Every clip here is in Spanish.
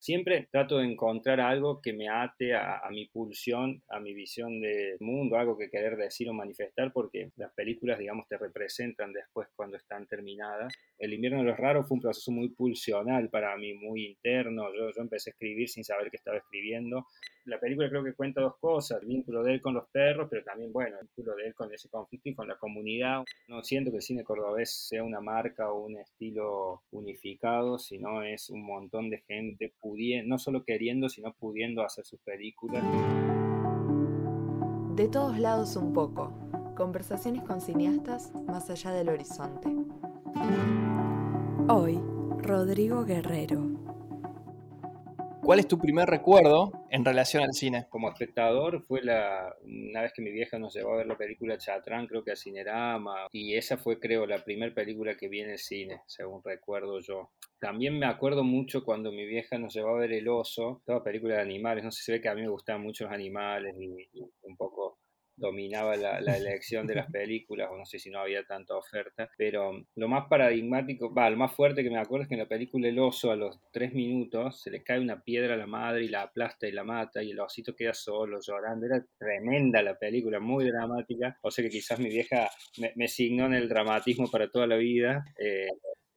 Siempre trato de encontrar algo que me ate a, mi pulsión, a mi visión del mundo, algo que querer decir o manifestar, porque las películas, digamos, te representan después cuando están terminadas. El invierno de los raros fue un proceso muy pulsional para mí, muy interno. Yo, yo empecé a escribir sin saber que estaba escribiendo la película creo que cuenta dos cosas, el vínculo de él con los perros, pero también, bueno, el vínculo de él con ese conflicto y con la comunidad. No siento que el cine cordobés sea una marca o un estilo unificado, sino es un montón de gente pudiendo, no solo queriendo, sino pudiendo hacer sus películas. De todos lados un poco. Conversaciones con cineastas más allá del horizonte. Hoy, Rodrigo Guerrero. ¿Cuál es tu primer recuerdo en relación al cine? Como espectador fue la una vez que mi vieja nos llevó a ver la película Chatrán, creo que a Cinerama, y esa fue creo la primera película que vi en el cine, según recuerdo yo. También me acuerdo mucho cuando mi vieja nos llevó a ver El Oso, toda película de animales, no sé si ve que a mí me gustaban mucho los animales y un poco dominaba la, elección de las películas, o no sé si no había tanta oferta, pero lo más paradigmático, va, lo más fuerte que me acuerdo es que en la película El oso a los tres minutos se le cae una piedra a la madre y la aplasta y la mata y el osito queda solo llorando, era tremenda la película, muy dramática, o sea que quizás mi vieja me, me signó en el dramatismo para toda la vida. Eh,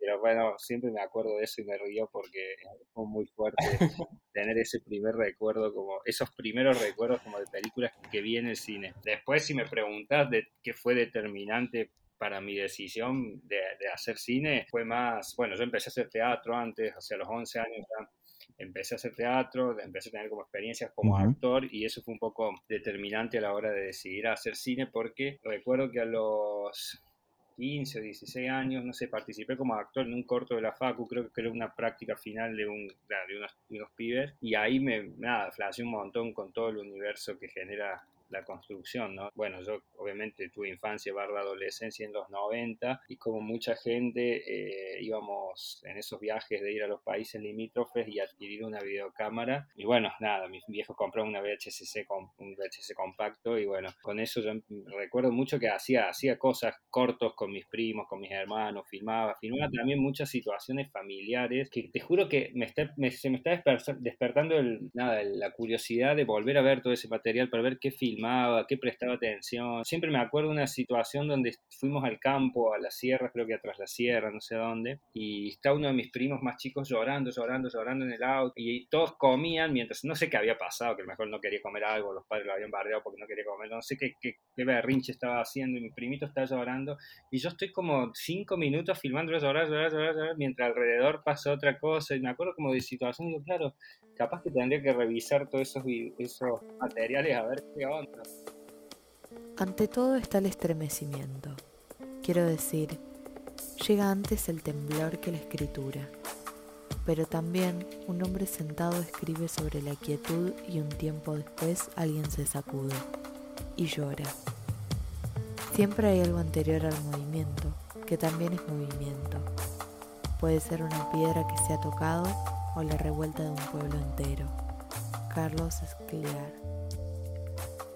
pero bueno, siempre me acuerdo de eso y me río porque fue muy fuerte tener ese primer recuerdo, como esos primeros recuerdos como de películas que vi en el cine. Después, si me preguntas de qué fue determinante para mi decisión de, hacer cine, fue más, bueno, yo empecé a hacer teatro antes, hacia los 11 años empecé a hacer teatro, empecé a tener como experiencias como actor y eso fue un poco determinante a la hora de decidir hacer cine porque recuerdo que a los 15 o 16 años, no sé, participé como actor en un corto de la Facu, creo que era una práctica final de, un, de, unos, de unos pibes, y ahí me, nada, flasheé un montón con todo el universo que genera la construcción, ¿no? Bueno, yo obviamente tuve infancia barra adolescencia en los 90 y como mucha gente eh, íbamos en esos viajes de ir a los países limítrofes y adquirir una videocámara y bueno, nada, mis viejos compraron una VHS, un VHS compacto y bueno, con eso yo recuerdo mucho que hacía, hacía cosas cortos con mis primos, con mis hermanos, filmaba, filmaba también muchas situaciones familiares que te juro que me está, se me está despertando el, nada, la curiosidad de volver a ver todo ese material para ver qué filmaba qué prestaba atención. Siempre me acuerdo una situación donde fuimos al campo, a la sierra, creo que atrás la sierra, no sé dónde, y está uno de mis primos más chicos llorando, llorando, llorando en el auto, y todos comían mientras, no sé qué había pasado, que a lo mejor no quería comer algo, los padres lo habían barreado porque no quería comer, no sé qué, qué, qué berrinche estaba haciendo, y mi primito está llorando, y yo estoy como cinco minutos filmando llorar, llorar, llorar, llorar, mientras alrededor pasa otra cosa, y me acuerdo como de situación, digo, claro, capaz que tendría que revisar todos esos, esos materiales a ver qué onda. Ante todo está el estremecimiento. Quiero decir, llega antes el temblor que la escritura. Pero también un hombre sentado escribe sobre la quietud y un tiempo después alguien se sacude y llora. Siempre hay algo anterior al movimiento, que también es movimiento. Puede ser una piedra que se ha tocado o la revuelta de un pueblo entero. Carlos Escliar.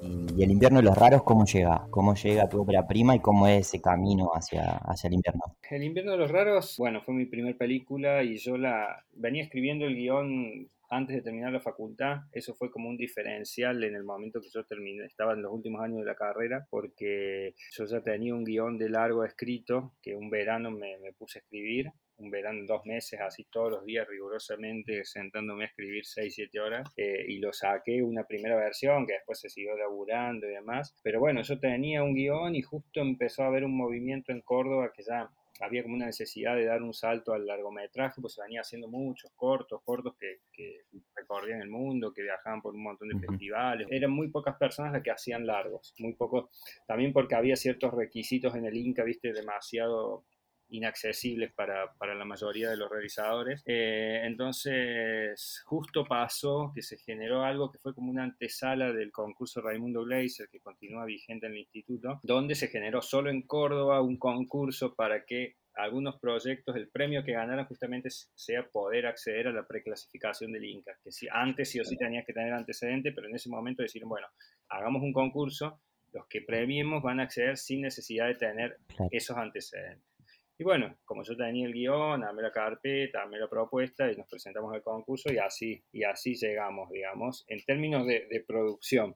Y, el invierno de los raros, ¿cómo llega? ¿Cómo llega tu ópera prima y cómo es ese camino hacia, hacia el invierno? El invierno de los raros, bueno, fue mi primer película y yo la venía escribiendo el guion antes de terminar la facultad, eso fue como un diferencial en el momento que yo terminé, estaba en los últimos años de la carrera, porque yo ya tenía un guion de largo escrito, que un verano me, me puse a escribir, un verano, dos meses, así todos los días rigurosamente sentándome a escribir 6, 7 horas eh, y lo saqué una primera versión que después se siguió laburando y demás. Pero bueno, yo tenía un guion y justo empezó a haber un movimiento en Córdoba que ya había como una necesidad de dar un salto al largometraje, pues se venía haciendo muchos cortos, cortos que, que, recorrían el mundo, que viajaban por un montón de festivales. Eran muy pocas personas las que hacían largos, muy pocos, también porque había ciertos requisitos en el Inca, viste, demasiado inaccesibles para, para, la mayoría de los realizadores. Eh, entonces, justo pasó que se generó algo que fue como una antesala del concurso Raimundo Gleiser, que continúa vigente en el instituto, donde se generó solo en Córdoba un concurso para que algunos proyectos, el premio que ganaran justamente sea poder acceder a la preclasificación del Inca, que si, antes sí o sí tenías que tener antecedente, pero en ese momento decir, bueno, hagamos un concurso, los que premiemos van a acceder sin necesidad de tener esos antecedentes. Y bueno, como yo tenía el guion, dame la carpeta, dame la propuesta y nos presentamos al concurso y así, y así llegamos, digamos, en términos de, producción.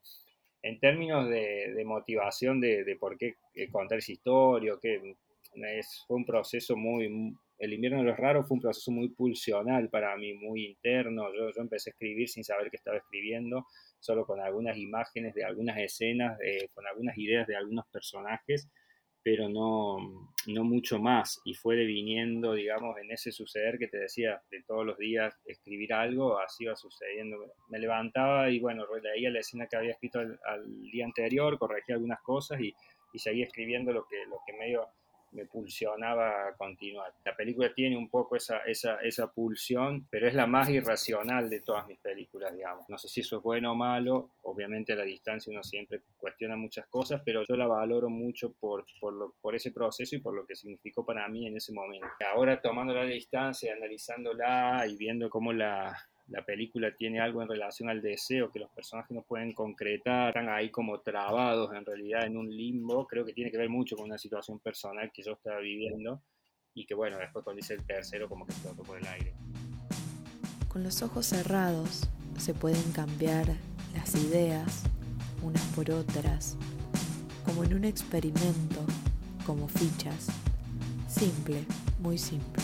En términos de, motivación de, por qué eh, contar esa historia, que es, fue un proceso muy, el invierno de los raros fue un proceso muy pulsional para mí, muy interno. Yo, yo empecé a escribir sin saber que estaba escribiendo, solo con algunas imágenes de algunas escenas, con algunas ideas de algunos personajes pero no, no mucho más. Y fue deviniendo, digamos, en ese suceder que te decía, de todos los días escribir algo, así iba sucediendo. Me levantaba y bueno, leía la escena que había escrito al, día anterior, corregía algunas cosas y, y, seguía escribiendo lo que, lo que medio me pulsionaba a continuar. La película tiene un poco esa, esa, esa pulsión, pero es la más irracional de todas mis películas, digamos. No sé si eso es bueno o malo, obviamente a la distancia uno siempre cuestiona muchas cosas, pero yo la valoro mucho por, por, lo, por ese proceso y por lo que significó para mí en ese momento. Ahora tomando la distancia, analizándola y viendo cómo la, la película tiene algo en relación al deseo que los personajes no pueden concretar, están ahí como trabados en realidad en un limbo, creo que tiene que ver mucho con una situación personal que yo estaba viviendo y que bueno, después cuando dice el tercero como que explotó por el aire. Con los ojos cerrados se pueden cambiar las ideas unas por otras, como en un experimento, como fichas, simple, muy simple.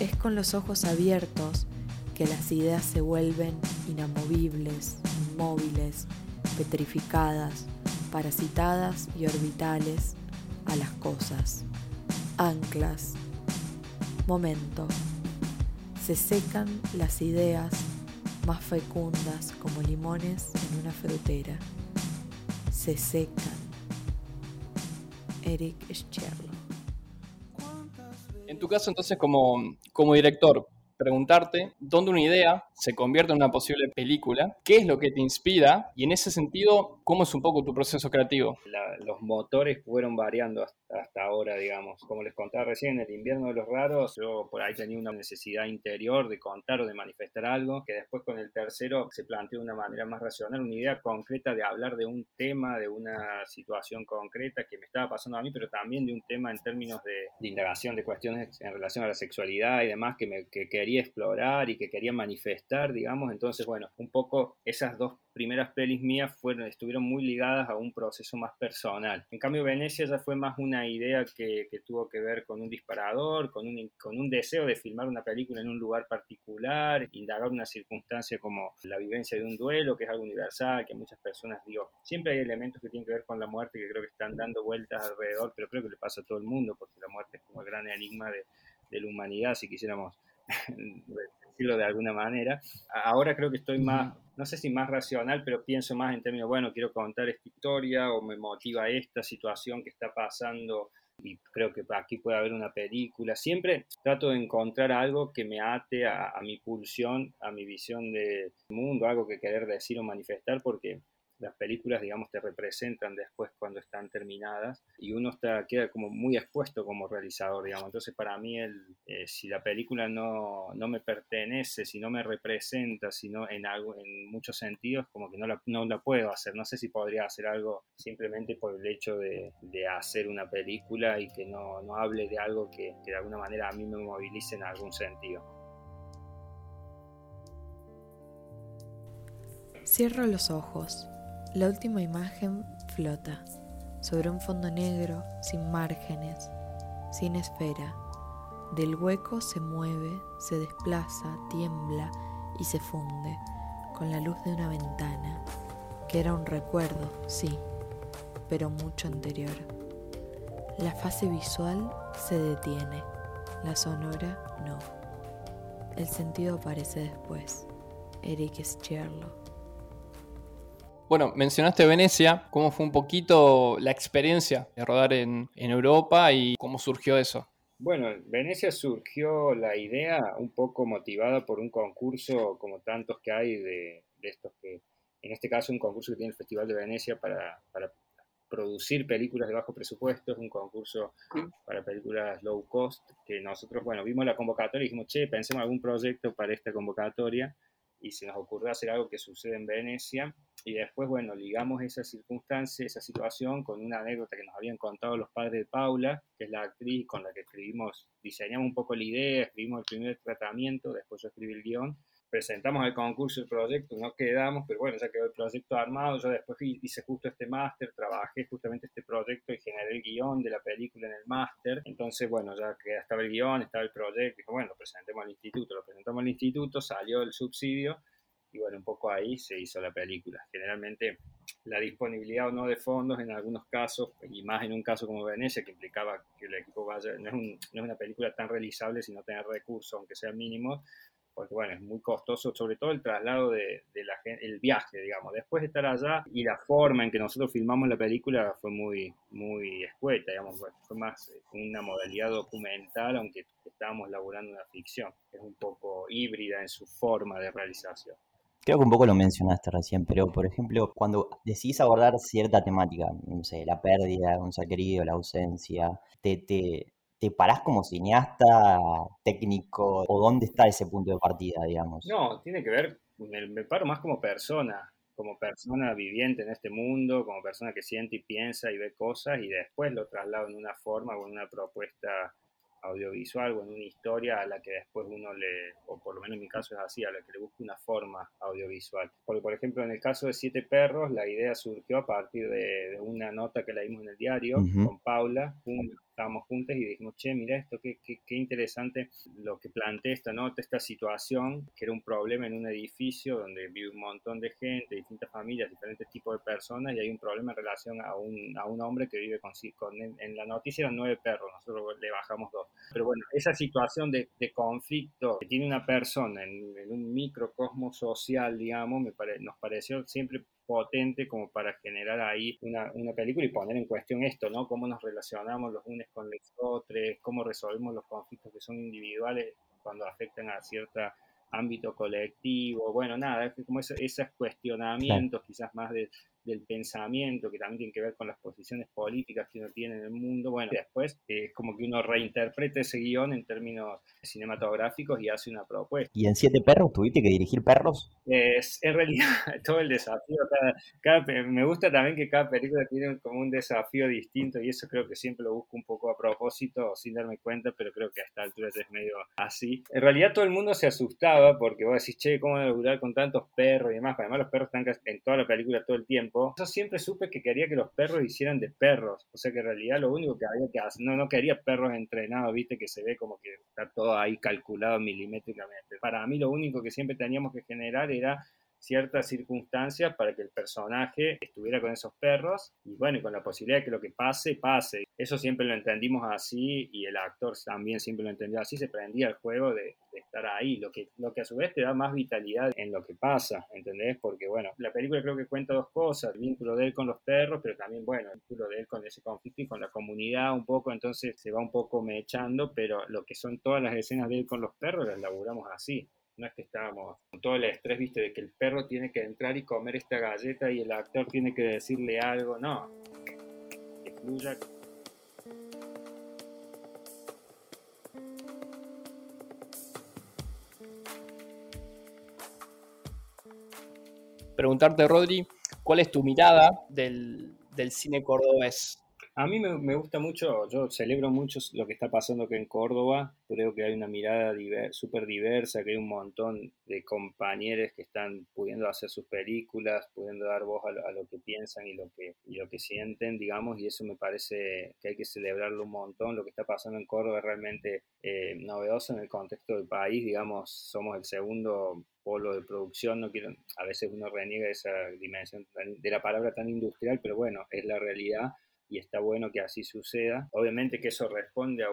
Es con los ojos abiertos que las ideas se vuelven inamovibles, inmóviles, petrificadas, parasitadas y orbitales a las cosas, anclas. Momento. Se secan las ideas más fecundas como limones en una frutera. Se secan. Eric Scherlo. En tu caso, entonces, como, como director, preguntarte dónde una idea se convierte en una posible película, qué es lo que te inspira y en ese sentido, cómo es un poco tu proceso creativo. los motores fueron variando hasta, ahora, digamos. Como les contaba recién, en el invierno de los raros, yo por ahí tenía una necesidad interior de contar o de manifestar algo, que después con el tercero se planteó de una manera más racional, una idea concreta de hablar de un tema, de una situación concreta que me estaba pasando a mí, pero también de un tema en términos de, indagación de cuestiones en relación a la sexualidad y demás que, me, que quería explorar y que quería manifestar, digamos. Entonces, bueno, un poco esas dos primeras pelis mías fueron, estuvieron muy ligadas a un proceso más personal. En cambio, Venecia ya fue más una idea que, tuvo que ver con un disparador, con un, con un deseo de filmar una película en un lugar particular, indagar una circunstancia como la vivencia de un duelo, que es algo universal, que muchas personas, digo, siempre hay elementos que tienen que ver con la muerte que creo que están dando vueltas alrededor, pero creo que le pasa a todo el mundo, porque la muerte es como el gran enigma de, de la humanidad, si quisiéramos decirlo de alguna manera. Ahora creo que estoy más, no sé si más racional, pero pienso más en términos, bueno, quiero contar esta historia o me motiva esta situación que está pasando y creo que aquí puede haber una película. Siempre trato de encontrar algo que me ate a, a mi pulsión, a mi visión del mundo, algo que querer decir o manifestar, porque las películas, digamos, te representan después cuando están terminadas y uno está, queda como muy expuesto como realizador, digamos. Entonces, para mí, el, eh, si la película no, no, me pertenece, si no me representa, si no en, algo, en muchos sentidos, como que no la, no la puedo hacer. No sé si podría hacer algo simplemente por el hecho de, de hacer una película y que no, no hable de algo que, que de alguna manera a mí me movilice en algún sentido. Cierro los ojos la última imagen flota sobre un fondo negro sin márgenes, sin esfera. Del hueco se mueve, se desplaza, tiembla y se funde con la luz de una ventana, que era un recuerdo, sí, pero mucho anterior. La fase visual se detiene, la sonora no. El sentido aparece después. Eric Scherlo. Bueno, mencionaste Venecia, ¿cómo fue un poquito la experiencia de rodar en, Europa y cómo surgió eso? Bueno, Venecia surgió la idea un poco motivada por un concurso como tantos que hay de, estos que, en este caso un concurso que tiene el Festival de Venecia para, producir películas de bajo presupuesto, es un concurso para películas low cost, que nosotros, bueno, vimos la convocatoria y dijimos, che, pensemos algún proyecto para esta convocatoria y se nos ocurrió hacer algo que sucede en Venecia. Y después, bueno, ligamos esa circunstancia, esa situación con una anécdota que nos habían contado los padres de Paula, que es la actriz con la que escribimos, diseñamos un poco la idea, escribimos el primer tratamiento, después yo escribí el guion presentamos el concurso, el proyecto, no quedamos, pero bueno, ya quedó el proyecto armado, yo después hice justo este máster, trabajé justamente este proyecto y generé el guion de la película en el máster, entonces bueno, ya que estaba el guion, estaba el proyecto, dije, bueno, presentemos al instituto, lo presentamos al instituto, salió el subsidio y bueno, un poco ahí se hizo la película. Generalmente la disponibilidad o no de fondos en algunos casos, y más en un caso como Venecia, que implicaba que el equipo vaya, no es, no es una película tan realizable si no tener recursos, aunque sean mínimos, porque bueno, es muy costoso, sobre todo el traslado de, la el viaje, digamos. Después de estar allá y la forma en que nosotros filmamos la película fue muy, muy escueta, digamos, fue más una modalidad documental, aunque estábamos laburando una ficción. Es un poco híbrida en su forma de realización. Creo que un poco lo mencionaste recién, pero por ejemplo, cuando decidís abordar cierta temática, no sé, la pérdida un ser querido, la ausencia, te, te, ¿Te parás como cineasta, técnico, o dónde está ese punto de partida, digamos? No, tiene que ver, me, me paro más como persona, como persona viviente en este mundo, como persona que siente y piensa y ve cosas y después lo traslado en una forma o en una propuesta audiovisual o en una historia a la que después uno le, o por lo menos en mi caso es así, a la que le busca una forma audiovisual. Porque, por ejemplo, en el caso de Siete Perros, la idea surgió a partir de, una nota que leímos en el diario con Paula, estábamos juntos y dijimos, che, mira esto, qué, qué, qué, interesante lo que plantea esta nota, esta situación, que era un problema en un edificio donde vive un montón de gente, distintas familias, diferentes tipos de personas, y hay un problema en relación a un, a un hombre que vive con, con en la noticia eran nueve perros, nosotros le bajamos dos. Pero bueno, esa situación de, de conflicto que tiene una persona en, en un microcosmos social, digamos, me pare, nos pareció siempre potente como para generar ahí una, una, película y poner en cuestión esto, ¿no? Cómo nos relacionamos los unos con los otros, cómo resolvemos los conflictos que son individuales cuando afectan a cierto ámbito colectivo, bueno, nada, es como esos, esos cuestionamientos quizás más de, del pensamiento, que también tiene que ver con las posiciones políticas que uno tiene en el mundo. Bueno, después es como que uno reinterpreta ese guion en términos cinematográficos y hace una propuesta. ¿Y en Siete Perros tuviste que dirigir perros? Es, en realidad, todo el desafío, cada, me gusta también que cada película tiene como un desafío distinto y eso creo que siempre lo busco un poco a propósito, sin darme cuenta, pero creo que a esta altura es medio así. En realidad todo el mundo se asustaba porque vos decís, che, ¿cómo lograr con tantos perros y demás? Además los perros están en toda la película todo el tiempo yo siempre supe que quería que los perros hicieran de perros. O sea que en realidad lo único que había que hacer, no, no quería perros entrenados, viste, que se ve como que está todo ahí calculado milimétricamente. Para mí lo único que siempre teníamos que generar era ciertas circunstancias para que el personaje estuviera con esos perros y bueno, y con la posibilidad de que lo que pase, pase. Eso siempre lo entendimos así y el actor también siempre lo entendió así, se prendía el juego de, estar ahí, lo que, lo que a su vez te da más vitalidad en lo que pasa, ¿entendés? Porque bueno, la película creo que cuenta dos cosas, el vínculo de él con los perros, pero también bueno, el vínculo de él con ese conflicto y con la comunidad un poco, entonces se va un poco mechando, pero lo que son todas las escenas de él con los perros las laburamos así. No es que estábamos con todo el estrés, viste, de que el perro tiene que entrar y comer esta galleta y el actor tiene que decirle algo. No, que fluya. Preguntarte, Rodri, ¿cuál es tu mirada del, del cine cordobés? A mí me, gusta mucho, yo celebro mucho lo que está pasando aquí en Córdoba, creo que hay una mirada súper diversa, que hay un montón de compañeros que están pudiendo hacer sus películas, pudiendo dar voz a, lo que piensan y lo que, lo que sienten, digamos, y eso me parece que hay que celebrarlo un montón. Lo que está pasando en Córdoba es realmente eh, novedoso en el contexto del país, digamos, somos el segundo polo de producción, no quiero, a veces uno reniega esa dimensión de la palabra tan industrial, pero bueno, es la realidad y está bueno que así suceda. Obviamente que eso responde a,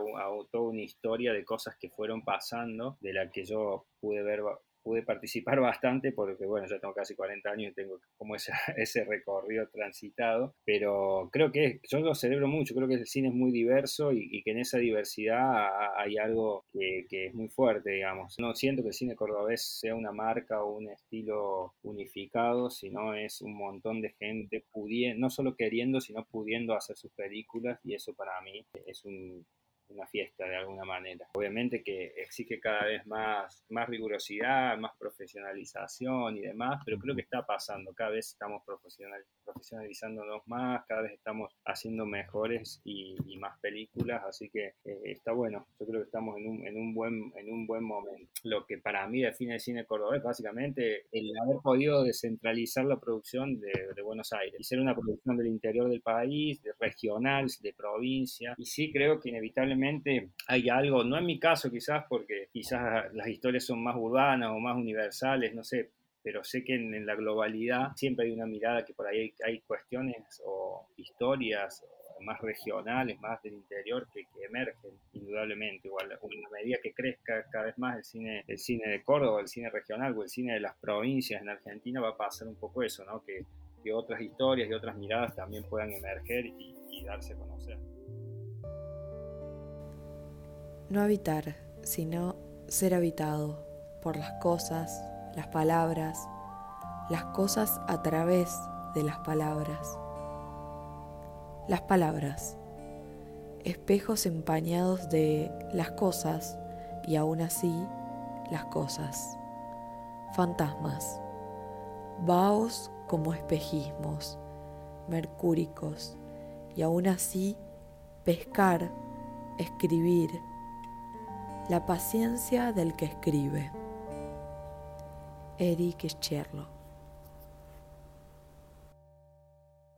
toda una historia de cosas que fueron pasando, de la que yo pude ver pude participar bastante porque, bueno, ya tengo casi 40 años y tengo como ese, ese recorrido transitado, pero creo que yo lo celebro mucho, creo que el cine es muy diverso y, que en esa diversidad hay algo que, que, es muy fuerte, digamos. No siento que el cine cordobés sea una marca o un estilo unificado, sino es un montón de gente pudiendo, no solo queriendo, sino pudiendo hacer sus películas y eso para mí es un una fiesta de alguna manera. Obviamente que exige cada vez más, más rigurosidad, más profesionalización y demás, pero creo que está pasando, cada vez estamos profesional, profesionalizándonos más, cada vez estamos haciendo mejores y, más películas, así que eh, está bueno, yo creo que estamos en un, en, un buen, en un buen momento. Lo que para mí define el cine cordobés, básicamente, el haber podido descentralizar la producción de, de Buenos Aires y ser una producción del interior del país, de regional, de provincia, y sí creo que inevitablemente hay algo, no en mi caso quizás, porque quizás las historias son más urbanas o más universales, no sé, pero sé que en, la globalidad siempre hay una mirada que por ahí hay, cuestiones o historias más regionales, más del interior que, emergen indudablemente. Igual, a medida que crezca cada vez más el cine, el cine de Córdoba, el cine regional o el cine de las provincias en Argentina va a pasar un poco eso, ¿no? Que, que otras historias y otras miradas también puedan emerger y, y darse a conocer. No habitar, sino ser habitado por las cosas, las palabras, las cosas a través de las palabras. Las palabras, espejos empañados de las cosas y aún así las cosas. Fantasmas, vaos como espejismos, mercúricos y aún así pescar, escribir, la paciencia del que escribe. Eric Scherlo.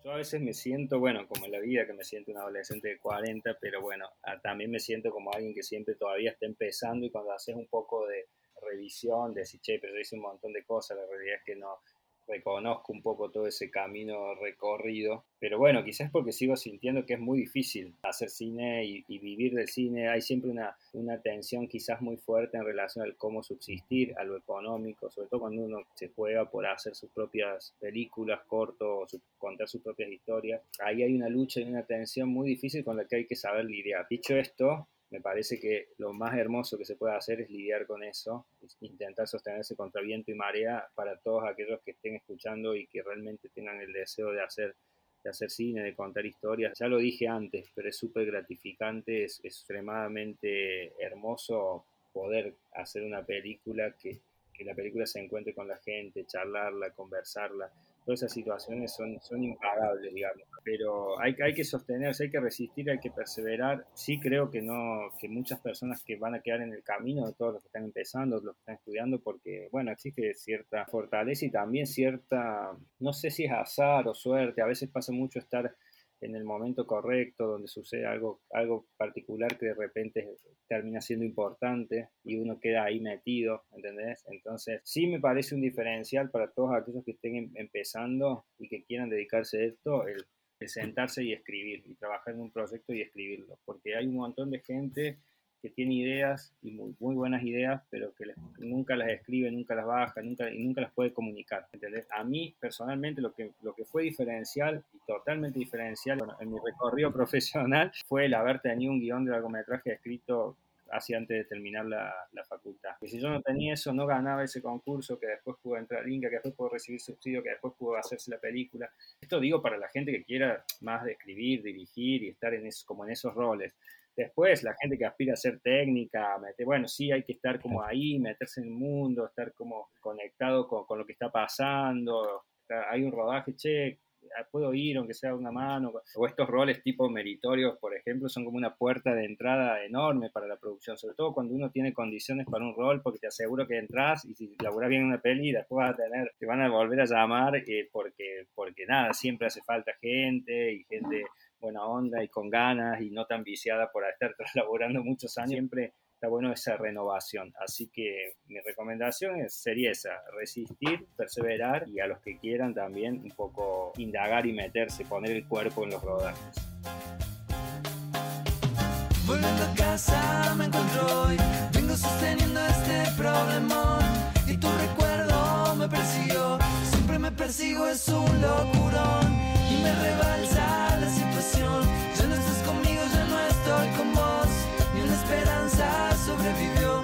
Yo a veces me siento, bueno, como en la vida, que me siento un adolescente de 40, pero bueno, también me siento como alguien que siempre todavía está empezando y cuando haces un poco de revisión, decís, che, pero yo hice un montón de cosas, la realidad es que no, reconozco un poco todo ese camino recorrido, pero bueno, quizás porque sigo sintiendo que es muy difícil hacer cine y, vivir del cine. Hay siempre una, una, tensión quizás muy fuerte en relación al cómo subsistir, a lo económico, sobre todo cuando uno se juega por hacer sus propias películas, cortos, contar sus propias historias. Ahí hay una lucha y una tensión muy difícil con la que hay que saber lidiar. Dicho esto, me parece que lo más hermoso que se puede hacer es lidiar con eso, intentar sostenerse contra viento y marea para todos aquellos que estén escuchando y que realmente tengan el deseo de hacer, de hacer cine, de contar historias. Ya lo dije antes, pero es súper gratificante, es, extremadamente hermoso poder hacer una película que, que la película se encuentre con la gente, charlarla, conversarla todas esas situaciones son, son impagables, digamos. Pero hay, hay que sostenerse, hay que resistir, hay que perseverar. Sí creo que no, que muchas personas que van a quedar en el camino de todos los que están empezando, los que están estudiando, porque, bueno, existe cierta fortaleza y también cierta, no sé si es azar o suerte, a veces pasa mucho estar en el momento correcto, donde sucede algo, algo particular que de repente termina siendo importante y uno queda ahí metido, ¿entendés? Entonces, sí me parece un diferencial para todos aquellos que estén em, empezando y que quieran dedicarse a esto, el, el sentarse y escribir, y trabajar en un proyecto y escribirlo, porque hay un montón de gente que tiene ideas y muy, muy buenas ideas, pero que nunca las escribe, nunca las baja, nunca, y nunca las puede comunicar. ¿entendés? A mí, personalmente, lo que, lo que fue diferencial y totalmente diferencial en mi recorrido profesional fue el haber tenido un guion de largometraje escrito hacia antes de terminar la, la, facultad. Y si yo no tenía eso, no ganaba ese concurso, que después pudo entrar Inca, que después pudo recibir subsidio, que después pudo hacerse la película. Esto digo para la gente que quiera más de escribir, dirigir y estar en eso, como en esos roles. Después, la gente que aspira a ser técnica, bueno, sí hay que estar como ahí, meterse en el mundo, estar como conectado con, con lo que está pasando. Hay un rodaje, che, puedo ir aunque sea una mano. O estos roles tipo meritorios, por ejemplo, son como una puerta de entrada enorme para la producción, sobre todo cuando uno tiene condiciones para un rol, porque te aseguro que entras y si laburas bien una peli, después vas a tener, te van a volver a llamar eh, porque, porque nada, siempre hace falta gente y gente buena onda y con ganas y no tan viciada por estar laborando muchos años, siempre está bueno esa renovación. Así que mi recomendación sería esa, resistir, perseverar y a los que quieran también un poco indagar y meterse, poner el cuerpo en los rodajes. Volviendo a casa me encuentro hoy, vengo sosteniendo este problemón y tu recuerdo me persiguió, siempre me persigo, es un locurón y me rebalsa desesperación. Ya no estás conmigo, ya no estoy con vos. Ni una esperanza sobrevivió.